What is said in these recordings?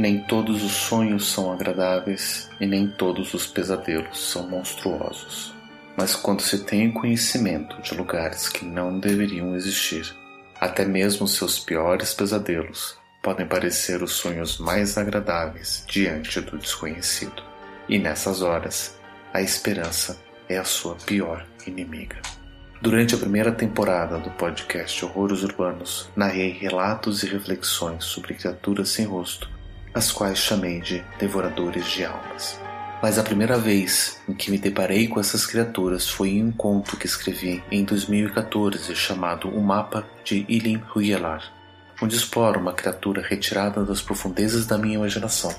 Nem todos os sonhos são agradáveis e nem todos os pesadelos são monstruosos. Mas quando se tem conhecimento de lugares que não deveriam existir, até mesmo seus piores pesadelos podem parecer os sonhos mais agradáveis diante do desconhecido. E nessas horas, a esperança é a sua pior inimiga. Durante a primeira temporada do podcast Horrores Urbanos, narrei relatos e reflexões sobre criaturas sem rosto, as quais chamei de devoradores de almas. Mas a primeira vez em que me deparei com essas criaturas foi em um conto que escrevi em 2014 chamado O Mapa de Ilin Huyelar, onde exploro uma criatura retirada das profundezas da minha imaginação,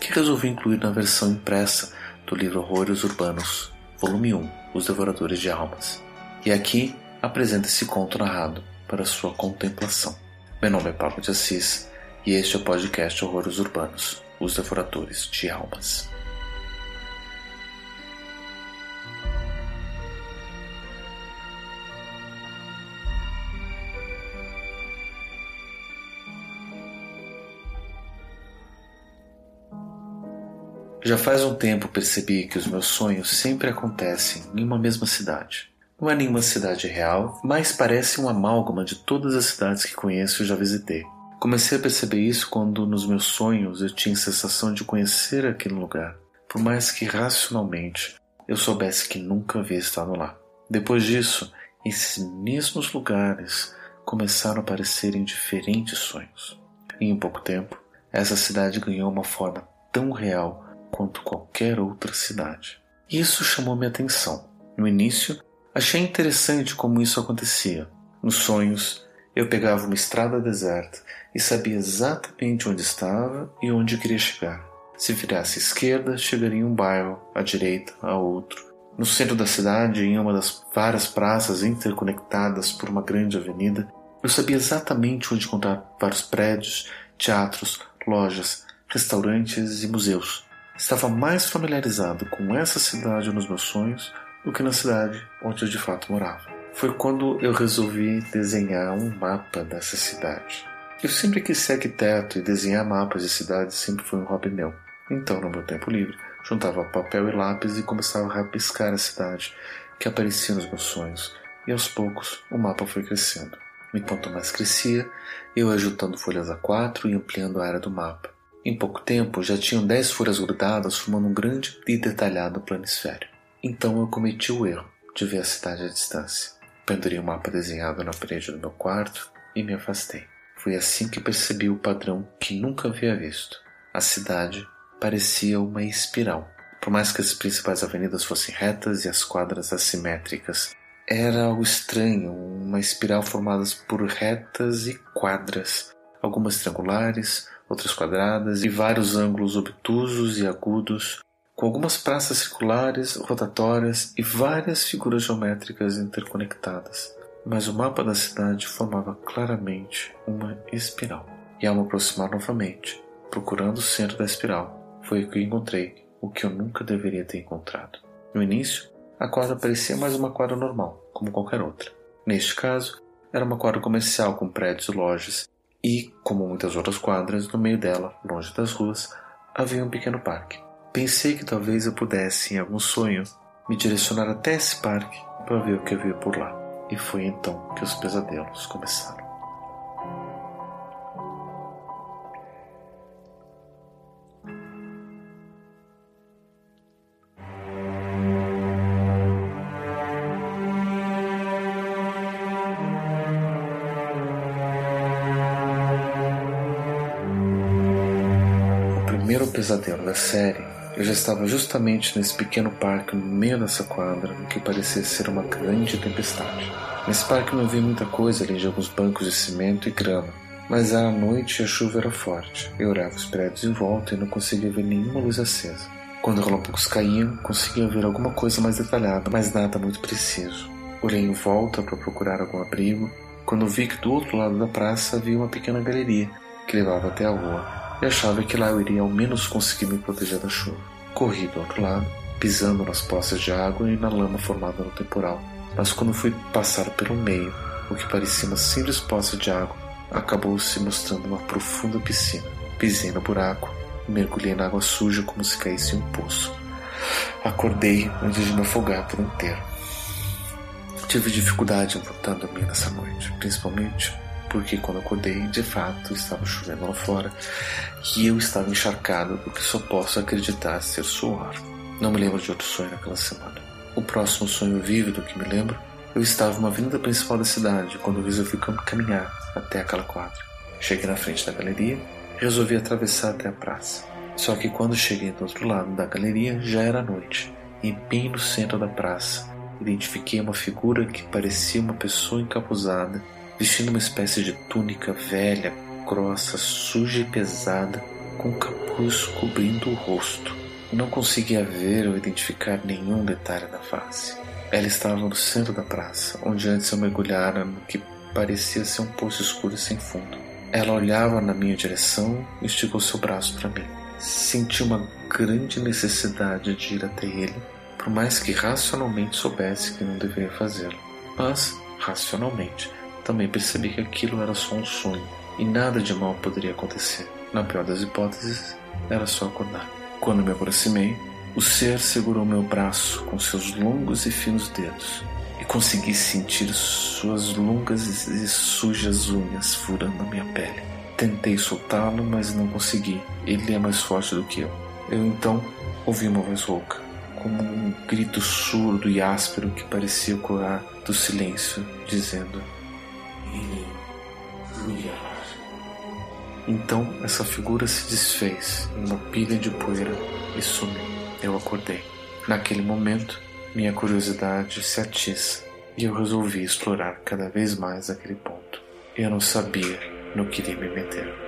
que resolvi incluir na versão impressa do livro Horrores Urbanos, volume 1, Os Devoradores de Almas. E aqui apresento esse conto narrado para sua contemplação. Meu nome é Pablo de Assis e este é o podcast Horrores Urbanos, Os Devoradores de Almas. Já faz um tempo percebi que os meus sonhos sempre acontecem em uma mesma cidade. Não é nenhuma cidade real, mas parece um amálgama de todas as cidades que conheço e já visitei. Comecei a perceber isso quando nos meus sonhos eu tinha a sensação de conhecer aquele lugar, por mais que racionalmente eu soubesse que nunca havia estado lá. Depois disso, esses mesmos lugares começaram a aparecer em diferentes sonhos. E em pouco tempo, essa cidade ganhou uma forma tão real quanto qualquer outra cidade. Isso chamou minha atenção. No início, Achei interessante como isso acontecia. Nos sonhos, eu pegava uma estrada deserta e sabia exatamente onde estava e onde queria chegar. Se virasse à esquerda, chegaria em um bairro, à direita, a outro. No centro da cidade, em uma das várias praças interconectadas por uma grande avenida, eu sabia exatamente onde encontrar vários prédios, teatros, lojas, restaurantes e museus. Estava mais familiarizado com essa cidade nos meus sonhos do que na cidade onde eu de fato morava. Foi quando eu resolvi desenhar um mapa dessa cidade. Eu sempre quis ser arquiteto e desenhar mapas de cidades sempre foi um hobby meu. Então, no meu tempo livre, juntava papel e lápis e começava a rabiscar a cidade que aparecia nos meus sonhos. E aos poucos, o mapa foi crescendo. E quanto mais crescia, eu ia juntando folhas A4 e ampliando a área do mapa. Em pouco tempo, já tinham 10 folhas grudadas formando um grande e detalhado planisfério. Então eu cometi o erro de ver a cidade à distância. Pendurei o um mapa desenhado na parede do meu quarto e me afastei. Foi assim que percebi o padrão que nunca havia visto. A cidade parecia uma espiral. Por mais que as principais avenidas fossem retas e as quadras assimétricas, era algo estranho, uma espiral formada por retas e quadras, algumas triangulares, outras quadradas e vários ângulos obtusos e agudos, com algumas praças circulares, rotatórias e várias figuras geométricas interconectadas. Mas o mapa da cidade formava claramente uma espiral. E ao me aproximar novamente, procurando o centro da espiral, foi que encontrei o que eu nunca deveria ter encontrado. No início, a quadra parecia mais uma quadra normal, como qualquer outra. Neste caso, era uma quadra comercial com prédios e lojas, e, como muitas outras quadras, no meio dela, longe das ruas, havia um pequeno parque. Pensei que talvez eu pudesse, em algum sonho, me direcionar até esse parque para ver o que havia por lá. E foi então que os pesadelos começaram. O primeiro pesadelo da série eu já estava justamente nesse pequeno parque no meio dessa quadra, no que parecia ser uma grande tempestade. Nesse parque não havia muita coisa além de alguns bancos de cimento e grama, mas era noite e a chuva era forte. Eu olhava os prédios em volta e não conseguia ver nenhuma luz acesa. Quando relâmpagos caíam, conseguia ver alguma coisa mais detalhada, mas nada muito preciso. Olhei em volta para procurar algum abrigo, quando vi que do outro lado da praça havia uma pequena galeria que levava até a rua e achava que lá eu iria ao menos conseguir me proteger da chuva. Corri do outro lado, pisando nas poças de água e na lama formada no temporal. Mas quando fui passar pelo meio, o que parecia uma simples poça de água acabou se mostrando uma profunda piscina. Pisei no buraco e mergulhei na água suja como se caísse em um poço. Acordei antes de me afogar por inteiro. Tive dificuldade em voltar a dormir nessa noite, principalmente porque quando acordei, de fato, estava chovendo lá fora e eu estava encharcado do que só posso acreditar ser suor. Não me lembro de outro sonho naquela semana. O próximo sonho vívido que me lembro, eu estava numa avenida principal da cidade quando resolvi caminhar até aquela quadra. Cheguei na frente da galeria resolvi atravessar até a praça. Só que quando cheguei do outro lado da galeria já era noite e bem no centro da praça identifiquei uma figura que parecia uma pessoa encapuzada vestindo uma espécie de túnica velha, grossa, suja e pesada, com capuz cobrindo o rosto. Não conseguia ver ou identificar nenhum detalhe na face. Ela estava no centro da praça, onde antes eu mergulhara no que parecia ser um poço escuro e sem fundo. Ela olhava na minha direção e esticou seu braço para mim. Senti uma grande necessidade de ir até ele, por mais que racionalmente soubesse que não deveria fazê-lo. Mas, racionalmente, também percebi que aquilo era só um sonho e nada de mal poderia acontecer. Na pior das hipóteses, era só acordar. Quando me aproximei, o ser segurou meu braço com seus longos e finos dedos e consegui sentir suas longas e sujas unhas furando a minha pele. Tentei soltá-lo, mas não consegui. Ele é mais forte do que eu. Eu então ouvi uma voz rouca, como um grito surdo e áspero que parecia ecoar do silêncio, dizendo: então essa figura se desfez em uma pilha de poeira e sumiu. Eu acordei. Naquele momento, minha curiosidade se atiça e eu resolvi explorar cada vez mais aquele ponto. Eu não sabia no que iria me meter.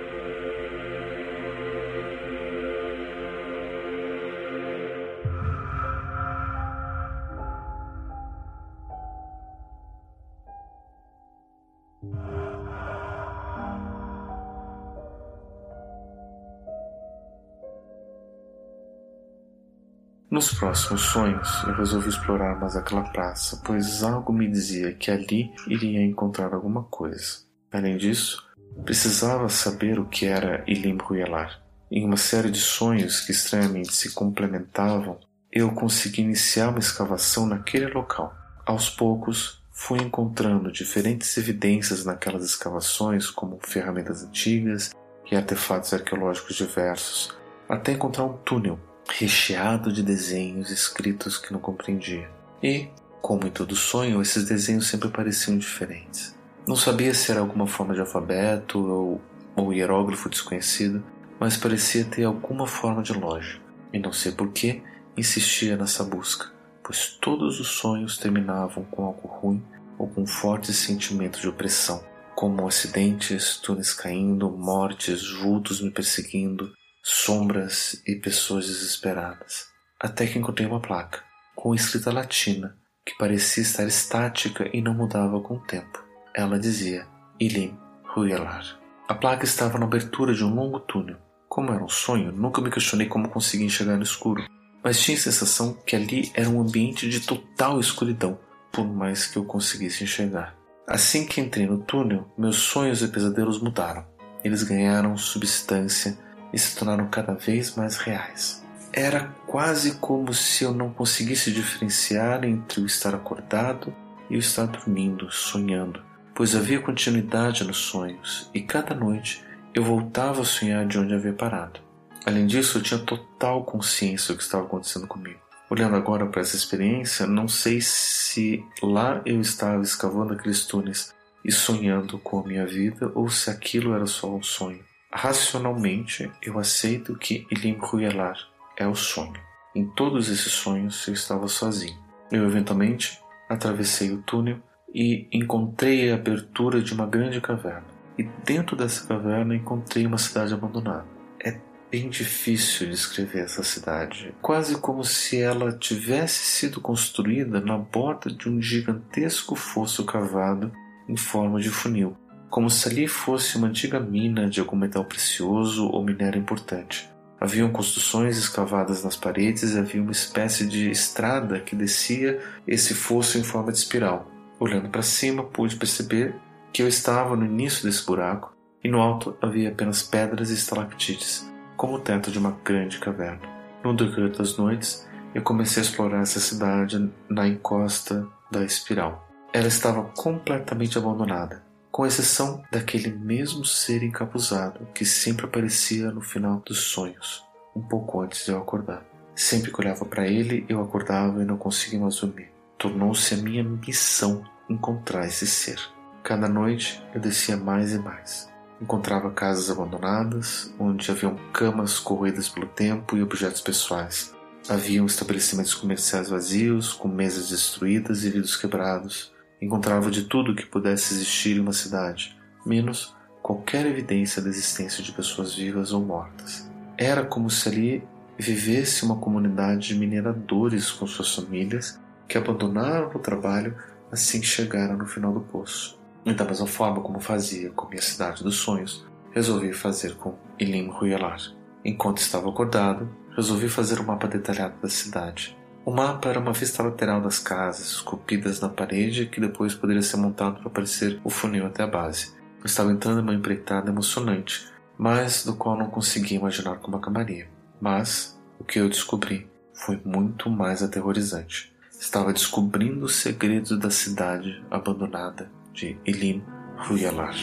Nos próximos sonhos, eu resolvi explorar mais aquela praça, pois algo me dizia que ali iria encontrar alguma coisa. Além disso, precisava saber o que era Ilim Ruyelar. Em uma série de sonhos que estranhamente se complementavam, eu consegui iniciar uma escavação naquele local. Aos poucos, fui encontrando diferentes evidências naquelas escavações, como ferramentas antigas e artefatos arqueológicos diversos, até encontrar um túnel recheado de desenhos escritos que não compreendia. E, como em todo sonho, esses desenhos sempre pareciam diferentes. Não sabia se era alguma forma de alfabeto ou, ou hieróglifo desconhecido, mas parecia ter alguma forma de lógica. E não sei por que insistia nessa busca, pois todos os sonhos terminavam com algo ruim ou com um forte sentimento de opressão, como acidentes, túneis caindo, mortes, vultos me perseguindo, sombras e pessoas desesperadas. Até que encontrei uma placa, com escrita latina, que parecia estar estática e não mudava com o tempo. Ela dizia Ilim Ruyelar. A placa estava na abertura de um longo túnel. Como era um sonho, nunca me questionei como conseguia enxergar no escuro, mas tinha a sensação que ali era um ambiente de total escuridão, por mais que eu conseguisse enxergar. Assim que entrei no túnel, meus sonhos e pesadelos mudaram. Eles ganharam substância e se tornaram cada vez mais reais. Era quase como se eu não conseguisse diferenciar entre o estar acordado e o estar dormindo, sonhando, pois havia continuidade nos sonhos e cada noite eu voltava a sonhar de onde havia parado. Além disso, eu tinha total consciência do que estava acontecendo comigo. Olhando agora para essa experiência, não sei se lá eu estava escavando aqueles túneis e sonhando com a minha vida ou se aquilo era só um sonho. Racionalmente, eu aceito que Ilim Ruyelar é o sonho. Em todos esses sonhos, eu estava sozinho. Eu eventualmente atravessei o túnel e encontrei a abertura de uma grande caverna. E dentro dessa caverna encontrei uma cidade abandonada. É bem difícil descrever essa cidade, quase como se ela tivesse sido construída na borda de um gigantesco fosso cavado em forma de funil como se ali fosse uma antiga mina de algum metal precioso ou minério importante. Haviam construções escavadas nas paredes e havia uma espécie de estrada que descia esse fosso em forma de espiral. Olhando para cima, pude perceber que eu estava no início desse buraco e no alto havia apenas pedras e estalactites, como o teto de uma grande caverna. No decorrer das noites, eu comecei a explorar essa cidade na encosta da espiral. Ela estava completamente abandonada, com exceção daquele mesmo ser encapuzado que sempre aparecia no final dos sonhos, um pouco antes de eu acordar. Sempre que olhava para ele, eu acordava e não conseguia mais dormir. Tornou-se a minha missão encontrar esse ser. Cada noite eu descia mais e mais. Encontrava casas abandonadas, onde haviam camas corroídas pelo tempo e objetos pessoais. Haviam estabelecimentos comerciais vazios, com mesas destruídas e vidros quebrados. Encontrava de tudo que pudesse existir em uma cidade, menos qualquer evidência da existência de pessoas vivas ou mortas. Era como se ali vivesse uma comunidade de mineradores com suas famílias que abandonaram o trabalho assim que chegaram no final do poço. E da mesma forma como fazia com minha cidade dos sonhos, resolvi fazer com Ilim Ruyalar. Enquanto estava acordado, resolvi fazer um mapa detalhado da cidade. O mapa era uma vista lateral das casas, esculpidas na parede, que depois poderia ser montado para parecer o funil até a base. Eu estava entrando em uma empreitada emocionante, mas do qual não conseguia imaginar como acabaria. Mas o que eu descobri foi muito mais aterrorizante. Estava descobrindo os segredos da cidade abandonada de Elim Ruyalar.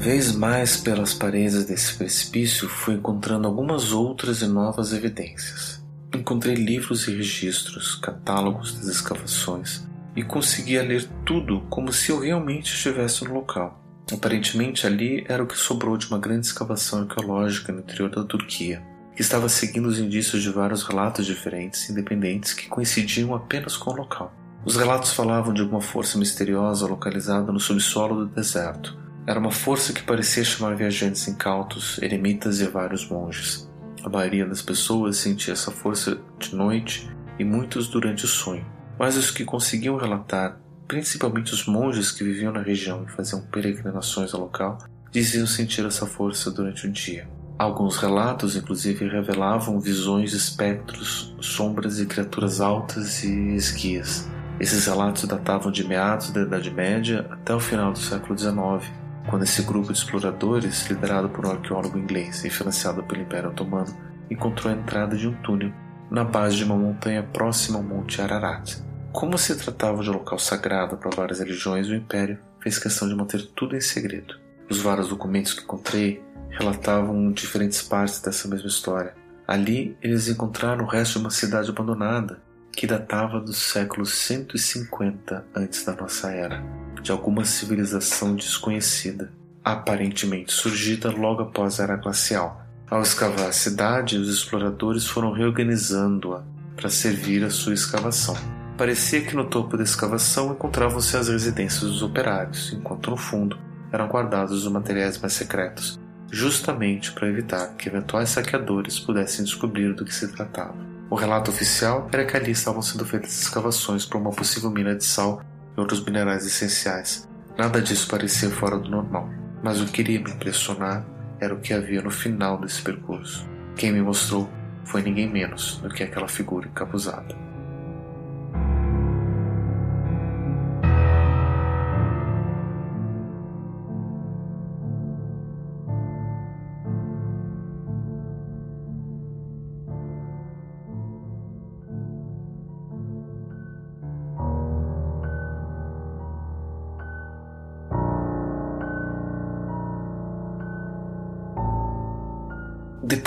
Vez mais pelas paredes desse precipício, fui encontrando algumas outras e novas evidências. Encontrei livros e registros, catálogos das escavações, e conseguia ler tudo como se eu realmente estivesse no local. Aparentemente ali era o que sobrou de uma grande escavação arqueológica no interior da Turquia, que estava seguindo os indícios de vários relatos diferentes, independentes, que coincidiam apenas com o local. Os relatos falavam de alguma força misteriosa localizada no subsolo do deserto. Era uma força que parecia chamar viajantes incautos, eremitas e vários monges. A maioria das pessoas sentia essa força de noite e muitos durante o sonho mas os que conseguiam relatar, principalmente os monges que viviam na região e faziam peregrinações ao local, diziam sentir essa força durante o dia. Alguns relatos, inclusive, revelavam visões espectros, sombras e criaturas altas e esguias. Esses relatos datavam de meados da Idade Média até o final do século XIX, quando esse grupo de exploradores, liderado por um arqueólogo inglês e financiado pelo Império Otomano, encontrou a entrada de um túnel na base de uma montanha próxima ao Monte Ararat. Como se tratava de um local sagrado para várias religiões, o Império fez questão de manter tudo em segredo. Os vários documentos que encontrei relatavam diferentes partes dessa mesma história. Ali eles encontraram o resto de uma cidade abandonada que datava do século 150 antes da nossa era, de alguma civilização desconhecida, aparentemente surgida logo após a era glacial. Ao escavar a cidade, os exploradores foram reorganizando-a para servir a sua escavação. Parecia que no topo da escavação encontravam-se as residências dos operários, enquanto no fundo eram guardados os materiais mais secretos, justamente para evitar que eventuais saqueadores pudessem descobrir do que se tratava. O relato oficial era que ali estavam sendo feitas escavações para uma possível mina de sal e outros minerais essenciais. Nada disso parecia fora do normal, mas o que iria me impressionar era o que havia no final desse percurso. Quem me mostrou foi ninguém menos do que aquela figura encapuzada.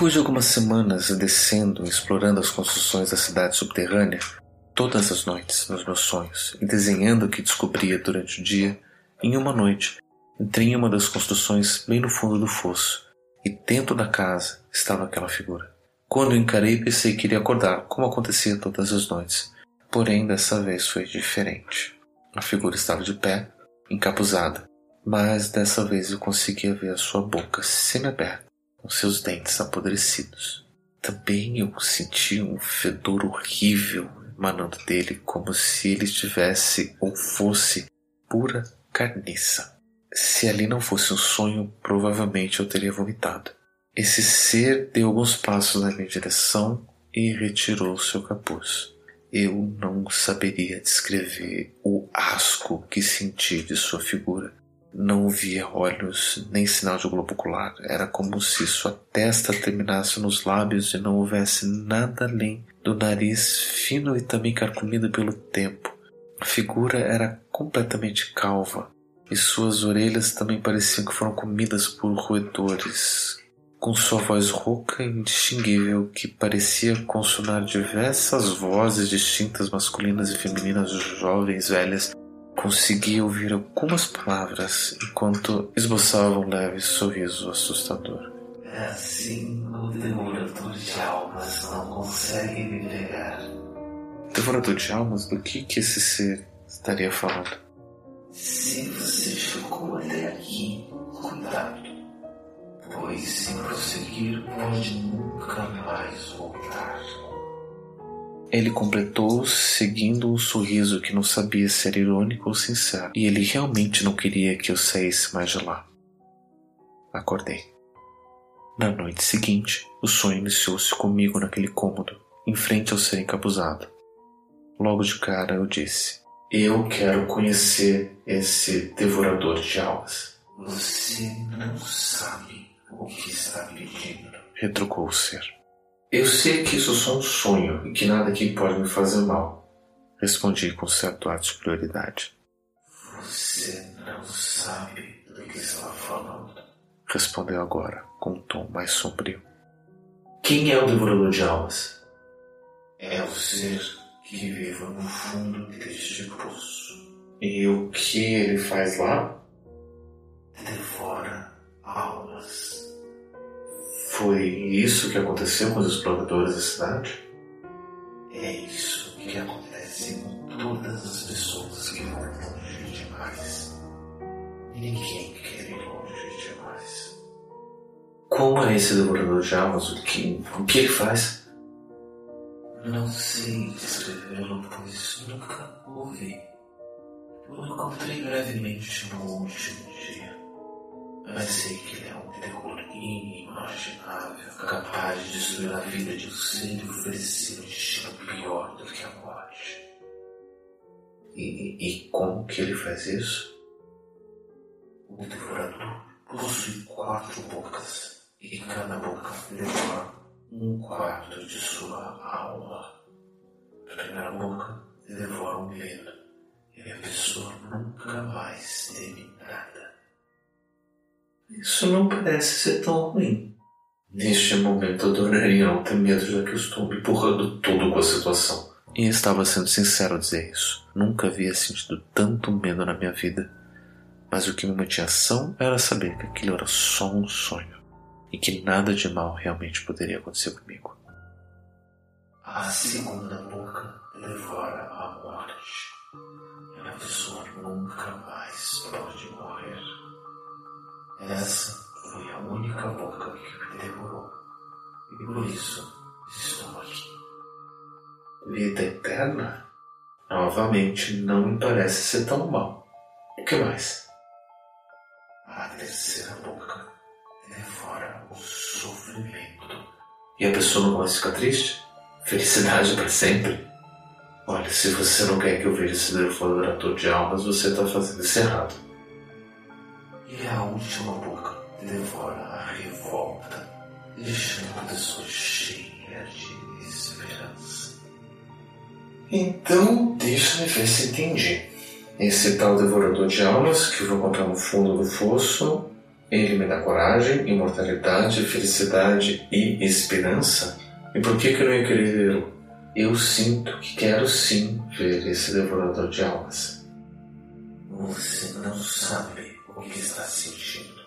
Depois de algumas semanas descendo e explorando as construções da cidade subterrânea, todas as noites nos meus sonhos, e desenhando o que descobria durante o dia, em uma noite entrei em uma das construções bem no fundo do fosso, e dentro da casa estava aquela figura. Quando encarei, pensei que iria acordar, como acontecia todas as noites. Porém, dessa vez foi diferente. A figura estava de pé, encapuzada, mas dessa vez eu conseguia ver a sua boca semi-aberta com seus dentes apodrecidos. Também eu senti um fedor horrível emanando dele, como se ele estivesse ou fosse pura carniça. Se ali não fosse um sonho, provavelmente eu teria vomitado. Esse ser deu alguns passos na minha direção e retirou seu capuz. Eu não saberia descrever o asco que senti de sua figura. Não via olhos nem sinal de globo ocular. Era como se sua testa terminasse nos lábios e não houvesse nada além do nariz fino e também carcomido pelo tempo. A figura era completamente calva e suas orelhas também pareciam que foram comidas por roedores. Com sua voz rouca e indistinguível, que parecia consonar diversas vozes distintas masculinas e femininas, jovens, velhas, conseguia ouvir algumas palavras enquanto esboçava um leve sorriso assustador. Assim o devorador de almas não consegue me pegar. Devorador de almas? Do que, que esse ser estaria falando? Se você chegou até aqui, cuidado, pois se prosseguir pode nunca mais voltar. Ele completou, seguindo um sorriso que não sabia se era irônico ou sincero, e ele realmente não queria que eu saísse mais de lá. Acordei. Na noite seguinte, o sonho iniciou-se comigo naquele cômodo, em frente ao ser encapuzado. Logo de cara eu disse: Eu quero conhecer esse devorador de almas. Você não sabe o que está pedindo. Retrucou o ser. Eu sei que isso é só um sonho e que nada aqui pode me fazer mal. Respondi com certo ar de superioridade. Você não sabe do que está falando. Respondeu agora, com um tom mais sombrio. Quem é o devorador de almas? É o ser que vive no fundo deste poço. E o que ele faz lá? Devora. Foi isso que aconteceu com os exploradores da cidade? É isso que acontece com todas as pessoas que vão longe demais. Ninguém quer ir longe demais. Como é esse devorador de almas? O que, o que ele faz? Não sei descrevê-lo, pois nunca ouvi. Eu encontrei brevemente no último dia, mas sei que ele é um terror inimaginável, capaz de destruir a vida de um ser e oferecer um destino pior do que a morte. E, e como que ele faz isso? O devorador possui quatro bocas e cada boca devora um quarto de sua alma. A primeira boca devora um medo e a pessoa nunca mais teme nada. Isso não parece ser tão ruim. Neste momento adoraria não ter medo, já que eu estou me empurrando tudo com a situação. E estava sendo sincero ao dizer isso. Nunca havia sentido tanto medo na minha vida. Mas o que me mantinha ação era saber que aquilo era só um sonho e que nada de mal realmente poderia acontecer comigo. A segunda boca devora a morte. E a pessoa nunca mais pode morrer. Essa foi a única boca que me devorou. E por isso estou aqui. Vida eterna? Novamente, não me parece ser tão mal. O que mais? A terceira boca devora o sofrimento. E a pessoa não a ficar triste? Felicidade para sempre? Olha, se você não quer que eu veja esse devorador de almas, você está fazendo isso errado. E a última boca devora a revolta, deixando a pessoa cheia de esperança. Então, deixa-me ver se entendi. Esse tal devorador de almas que eu vou encontrar no fundo do fosso, ele me dá coragem, imortalidade, felicidade e esperança? E por que, que eu não ia querer vê-lo? Eu sinto que quero sim ver esse devorador de almas. Você não sabe o que está sentindo.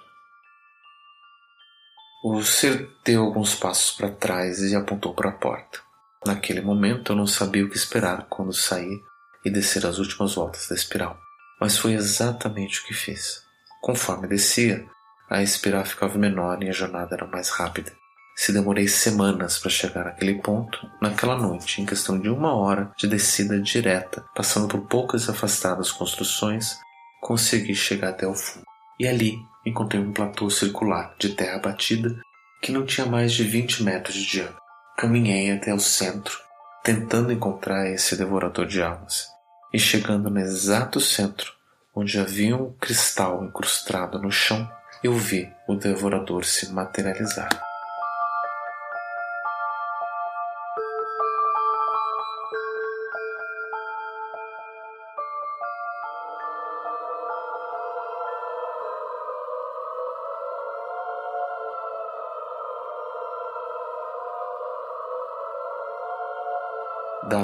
O ser deu alguns passos para trás e apontou para a porta. Naquele momento eu não sabia o que esperar quando saí e descer as últimas voltas da espiral, mas foi exatamente o que fiz. Conforme descia, a espiral ficava menor e a jornada era mais rápida. Se demorei semanas para chegar naquele ponto, naquela noite, em questão de uma hora de descida direta, passando por poucas afastadas construções, consegui chegar até o fundo. E ali encontrei um platô circular de terra batida que não tinha mais de 20 metros de diâmetro. Caminhei até o centro, tentando encontrar esse devorador de almas. E chegando no exato centro, onde havia um cristal incrustado no chão, eu vi o devorador se materializar.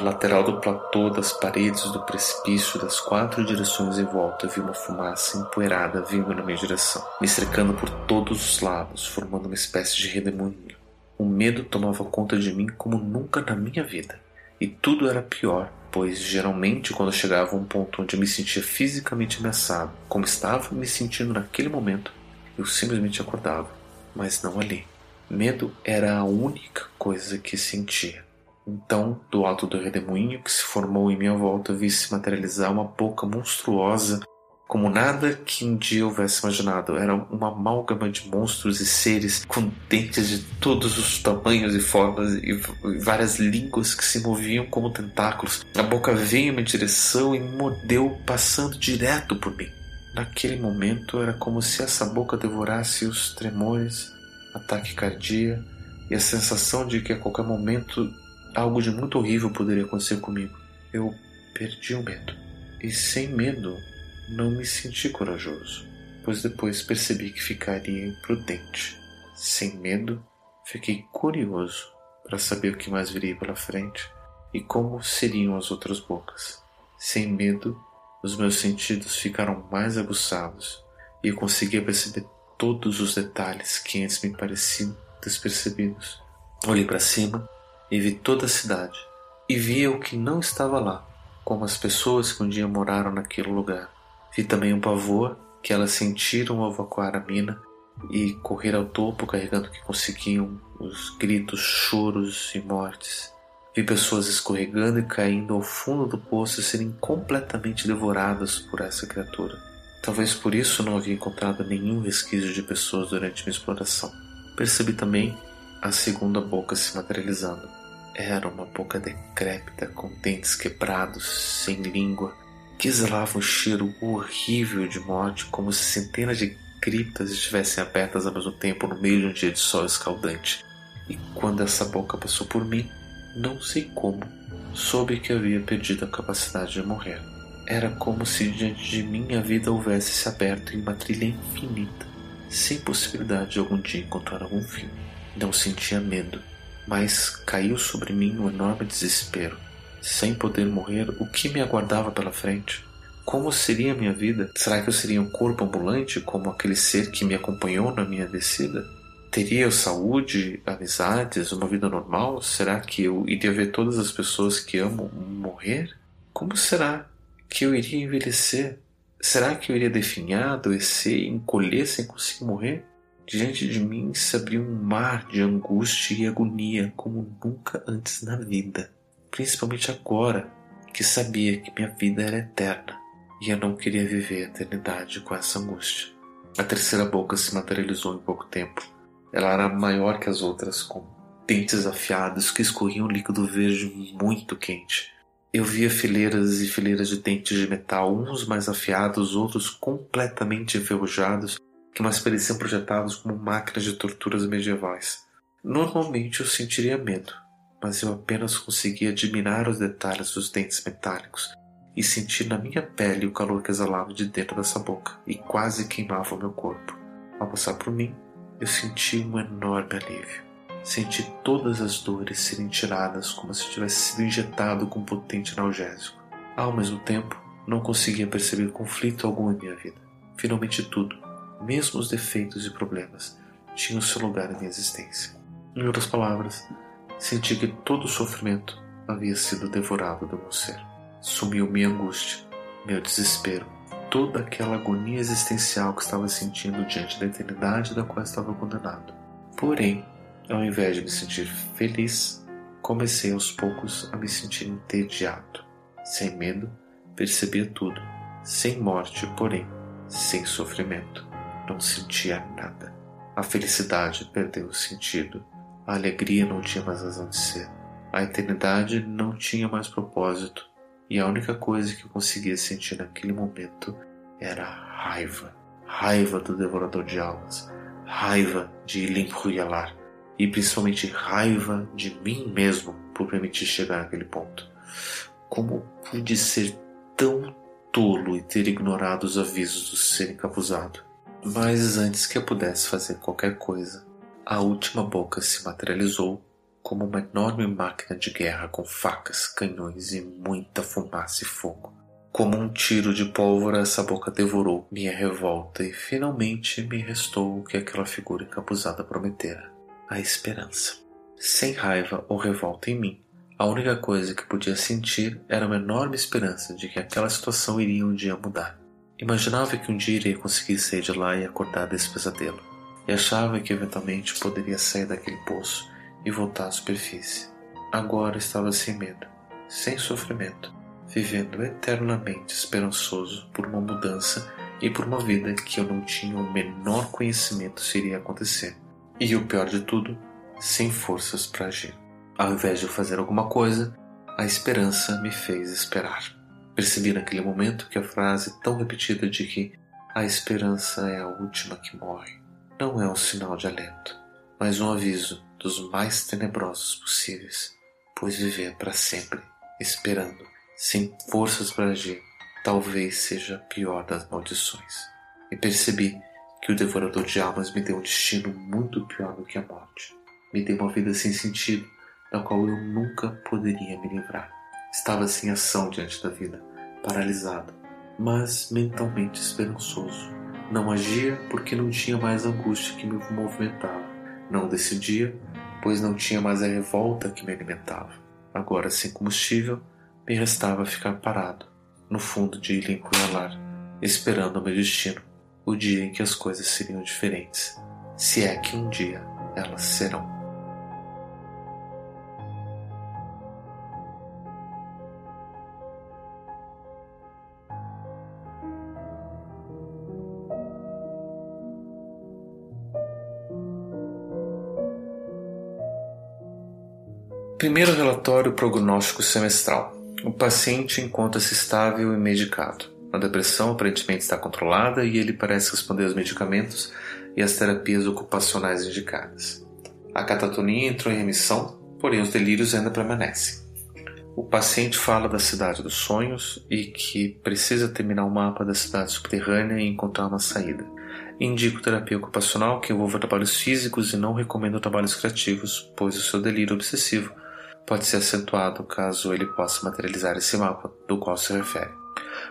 Lateral do platô, das paredes, do precipício, das quatro direções em volta, vi uma fumaça empoeirada vindo na minha direção, me cercando por todos os lados, formando uma espécie de redemoinho. O medo tomava conta de mim como nunca na minha vida. E tudo era pior, pois geralmente quando chegava a um ponto onde eu me sentia fisicamente ameaçado, como estava me sentindo naquele momento, eu simplesmente acordava, mas não ali. Medo era a única coisa que sentia. Então, do alto do redemoinho que se formou em minha volta, vi se materializar uma boca monstruosa, como nada que um dia houvesse imaginado. Era uma amálgama de monstros e seres com dentes de todos os tamanhos e formas e várias línguas que se moviam como tentáculos. A boca veio em minha direção e mordeu, passando direto por mim. Naquele momento era como se essa boca devorasse os tremores, a taquicardia e a sensação de que a qualquer momento algo de muito horrível poderia acontecer comigo. Eu perdi o medo. E sem medo, não me senti corajoso, pois depois percebi que ficaria imprudente. Sem medo, fiquei curioso para saber o que mais viria pela frente e como seriam as outras bocas. Sem medo, os meus sentidos ficaram mais aguçados e eu conseguia perceber todos os detalhes que antes me pareciam despercebidos. Olhei para cima e vi toda a cidade, e via o que não estava lá, como as pessoas que um dia moraram naquele lugar. Vi também o pavor que elas sentiram ao evacuar a mina e correr ao topo carregando o que conseguiam, os gritos, choros e mortes. Vi pessoas escorregando e caindo ao fundo do poço e serem completamente devoradas por essa criatura. Talvez por isso não havia encontrado nenhum resquício de pessoas durante minha exploração. Percebi também a segunda boca se materializando era uma boca decrépita, com dentes quebrados, sem língua, que exalava um cheiro horrível de morte, como se centenas de criptas estivessem abertas ao mesmo tempo no meio de um dia de sol escaldante. E quando essa boca passou por mim, não sei como, soube que havia perdido a capacidade de morrer. Era como se diante de mim a vida houvesse se aberto em uma trilha infinita, sem possibilidade de algum dia encontrar algum fim. Não sentia medo, mas caiu sobre mim um enorme desespero. Sem poder morrer, o que me aguardava pela frente? Como seria a minha vida? Será que eu seria um corpo ambulante como aquele ser que me acompanhou na minha descida? Teria eu saúde, amizades, uma vida normal? Será que eu iria ver todas as pessoas que amo morrer? Como será que eu iria envelhecer? Será que eu iria definhar, adoecer encolher sem conseguir morrer? Diante de mim se abriu um mar de angústia e agonia como nunca antes na vida, principalmente agora que sabia que minha vida era eterna e eu não queria viver a eternidade com essa angústia. A terceira boca se materializou em pouco tempo. Ela era maior que as outras, com dentes afiados que escorriam um líquido verde muito quente. Eu via fileiras e fileiras de dentes de metal, uns mais afiados, outros completamente enferrujados, que mais pareciam projetados como máquinas de torturas medievais. Normalmente eu sentiria medo, mas eu apenas conseguia admirar os detalhes dos dentes metálicos e sentir na minha pele o calor que exalava de dentro dessa boca e quase queimava o meu corpo. Ao passar por mim, eu senti um enorme alívio. Senti todas as dores serem tiradas como se tivesse sido injetado com um potente analgésico. Ao mesmo tempo, não conseguia perceber conflito algum em minha vida. Finalmente tudo, mesmo os defeitos e problemas, tinham seu lugar na minha existência. Em outras palavras, senti que todo o sofrimento havia sido devorado do meu ser. Sumiu minha angústia, meu desespero, toda aquela agonia existencial que estava sentindo diante da eternidade da qual estava condenado. Porém, ao invés de me sentir feliz, comecei aos poucos a me sentir entediado. Sem medo, percebia tudo, sem morte, porém, sem sofrimento. Não sentia nada. A felicidade perdeu o sentido. A alegria não tinha mais razão de ser. A eternidade não tinha mais propósito. E a única coisa que eu conseguia sentir naquele momento era raiva. Raiva do devorador de almas. Raiva de Ilim Ruyalar. E principalmente raiva de mim mesmo por permitir chegar naquele ponto. Como pude ser tão tolo e ter ignorado os avisos do ser encapuzado? Mas antes que eu pudesse fazer qualquer coisa, a última boca se materializou como uma enorme máquina de guerra com facas, canhões e muita fumaça e fogo. Como um tiro de pólvora, essa boca devorou minha revolta e finalmente me restou o que aquela figura encapuzada prometera: a esperança. Sem raiva ou revolta em mim, a única coisa que podia sentir era uma enorme esperança de que aquela situação iria um dia mudar. Imaginava que um dia iria conseguir sair de lá e acordar desse pesadelo, e achava que eventualmente poderia sair daquele poço e voltar à superfície. Agora estava sem medo, sem sofrimento, vivendo eternamente esperançoso por uma mudança e por uma vida que eu não tinha o menor conhecimento se iria acontecer. E o pior de tudo, sem forças para agir. Ao invés de fazer alguma coisa, a esperança me fez esperar. Percebi naquele momento que a frase tão repetida de que a esperança é a última que morre não é um sinal de alento, mas um aviso dos mais tenebrosos possíveis, pois viver para sempre esperando, sem forças para agir, talvez seja a pior das maldições. E percebi que o devorador de almas me deu um destino muito pior do que a morte. Me deu uma vida sem sentido, da qual eu nunca poderia me livrar. Estava sem ação diante da vida, paralisado, mas mentalmente esperançoso. Não agia porque não tinha mais a angústia que me movimentava. Não decidia, pois não tinha mais a revolta que me alimentava. Agora, sem combustível, me restava ficar parado, no fundo de ilha esperando o meu destino, o dia em que as coisas seriam diferentes, se é que um dia elas serão. Primeiro relatório prognóstico semestral. O paciente encontra-se estável e medicado. A depressão aparentemente está controlada e ele parece responder aos medicamentos e às terapias ocupacionais indicadas. A catatonia entrou em remissão, porém os delírios ainda permanecem. O paciente fala da cidade dos sonhos e que precisa terminar o mapa da cidade subterrânea e encontrar uma saída. Indico terapia ocupacional que envolva trabalhos físicos e não recomendo trabalhos criativos, pois o seu delírio obsessivo pode ser acentuado caso ele possa materializar esse mapa do qual se refere.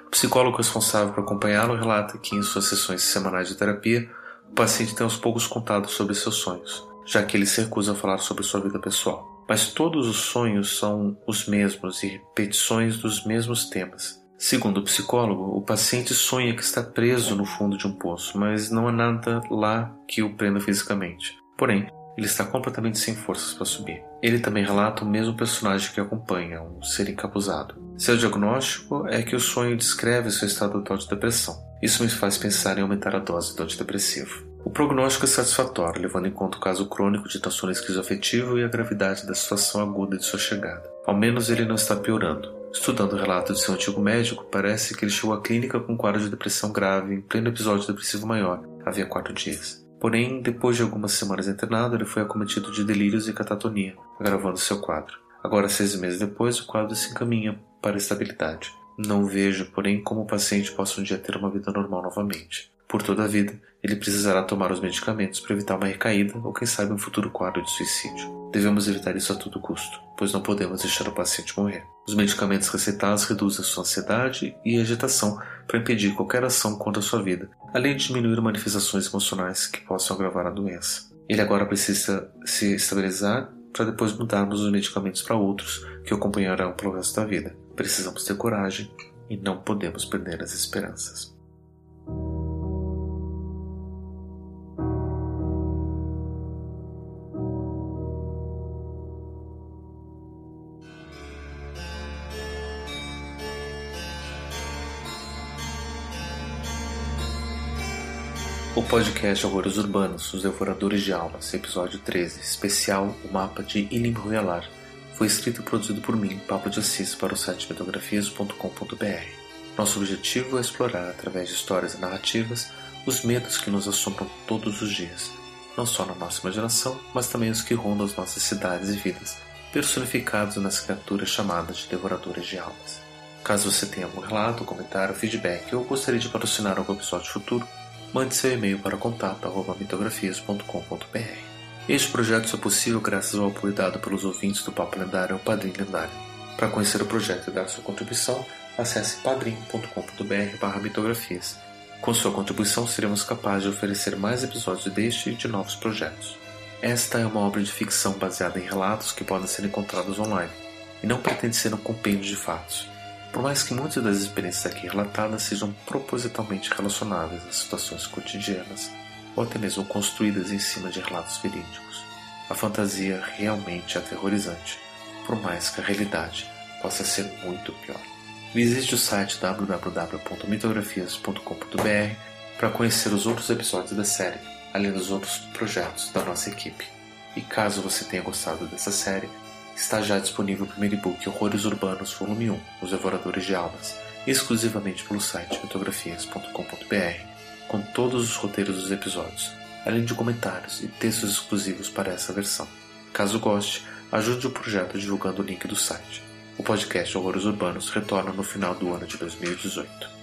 O psicólogo responsável por acompanhá-lo relata que em suas sessões semanais de terapia, o paciente tem aos poucos contado sobre seus sonhos, já que ele se recusa a falar sobre sua vida pessoal. Mas todos os sonhos são os mesmos e repetições dos mesmos temas. Segundo o psicólogo, o paciente sonha que está preso no fundo de um poço, mas não há nada lá que o prenda fisicamente. Porém, ele está completamente sem forças para subir. Ele também relata o mesmo personagem que acompanha, um ser encapuzado. Seu diagnóstico é que o sonho descreve seu estado atual de depressão. Isso me faz pensar em aumentar a dose do antidepressivo. O prognóstico é satisfatório, levando em conta o caso crônico de transtorno esquizoafetivo e a gravidade da situação aguda de sua chegada. Ao menos ele não está piorando. Estudando o relato de seu antigo médico, parece que ele chegou à clínica com um quadro de depressão grave em pleno episódio depressivo maior, havia quatro dias. Porém, depois de algumas semanas internado, ele foi acometido de delírios e catatonia, agravando seu quadro. Agora, seis meses depois, o quadro se encaminha para a estabilidade. Não vejo, porém, como o paciente possa um dia ter uma vida normal novamente. Por toda a vida, ele precisará tomar os medicamentos para evitar uma recaída ou, quem sabe, um futuro quadro de suicídio. Devemos evitar isso a todo custo, pois não podemos deixar o paciente morrer. Os medicamentos receitados reduzem sua ansiedade e agitação para impedir qualquer ação contra sua vida, além de diminuir manifestações emocionais que possam agravar a doença. Ele agora precisa se estabilizar para depois mudarmos os medicamentos para outros que o acompanharão pelo resto da vida. Precisamos ter coragem e não podemos perder as esperanças. O podcast Horrores Urbanos, Os Devoradores de Almas, episódio 13, especial O Mapa de Inimruyalar, foi escrito e produzido por mim, Pablo de Assis, para o site metografias.com.br. Nosso objetivo é explorar, através de histórias e narrativas, os medos que nos assombram todos os dias, não só na nossa imaginação, mas também os que rondam as nossas cidades e vidas, personificados nas criaturas chamadas de devoradores de almas. Caso você tenha algum relato, comentário, feedback ou gostaria de patrocinar algum episódio futuro, mande seu e-mail para contato.mitografias.com.br. Este projeto só é possível graças ao apoio dado pelos ouvintes do Papo Lendário ao Padrinho Lendário. Para conhecer o projeto e dar sua contribuição, acesse padrim.com.br mitografias. Com sua contribuição, seremos capazes de oferecer mais episódios deste e de novos projetos. Esta é uma obra de ficção baseada em relatos que podem ser encontrados online, e não pretende ser um compêndio de fatos. Por mais que muitas das experiências aqui relatadas sejam propositalmente relacionáveis a situações cotidianas ou até mesmo construídas em cima de relatos verídicos, a fantasia realmente é aterrorizante, por mais que a realidade possa ser muito pior. Visite o site www.mitografias.com.br para conhecer os outros episódios da série, além dos outros projetos da nossa equipe. E caso você tenha gostado dessa série, está já disponível o primeiro e-book Horrores Urbanos Volume 1, Os Devoradores de Almas, exclusivamente pelo site mitografias.com.br, com todos os roteiros dos episódios, além de comentários e textos exclusivos para essa versão. Caso goste, ajude o projeto divulgando o link do site. O podcast Horrores Urbanos retorna no final do ano de 2018.